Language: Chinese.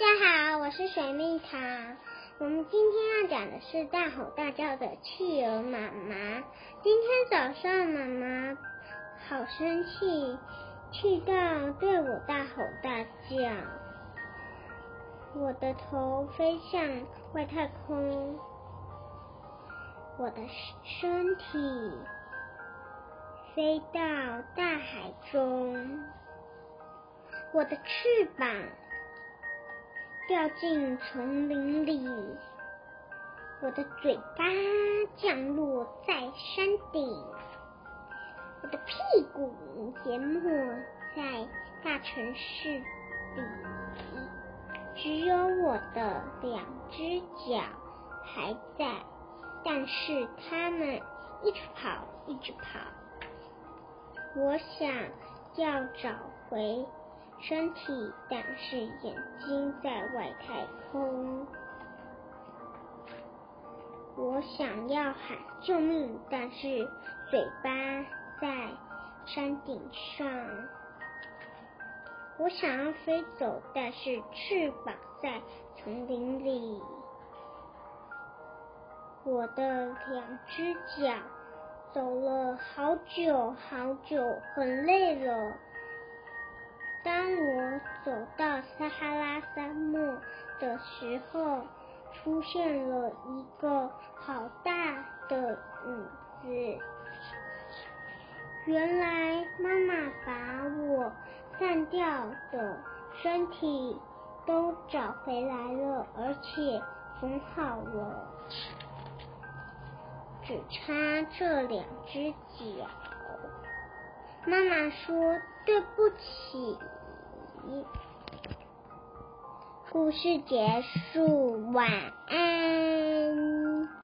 大家好，我是水蜜桃。我们今天要讲的是大吼大叫的企鹅妈妈。今天早上，妈妈好生气，气到对我大吼大叫。我的头飞向外太空，我的身体飞到大海中，我的翅膀。掉进丛林里，我的嘴巴降落在山顶，我的屁股淹没在大城市里，只有我的两只脚还在，但是它们一直跑，一直跑。我想要找回。身体，但是眼睛在外太空。我想要喊救命，但是嘴巴在山顶上。我想要飞走，但是翅膀在丛林里。我的两只脚走了好久好久，很累了。当我走到撒哈拉沙漠的时候，出现了一个好大的影子。原来妈妈把我散掉的身体都找回来了，而且缝好了，只差这两只脚。妈妈说：“对不起。”故事结束，晚安。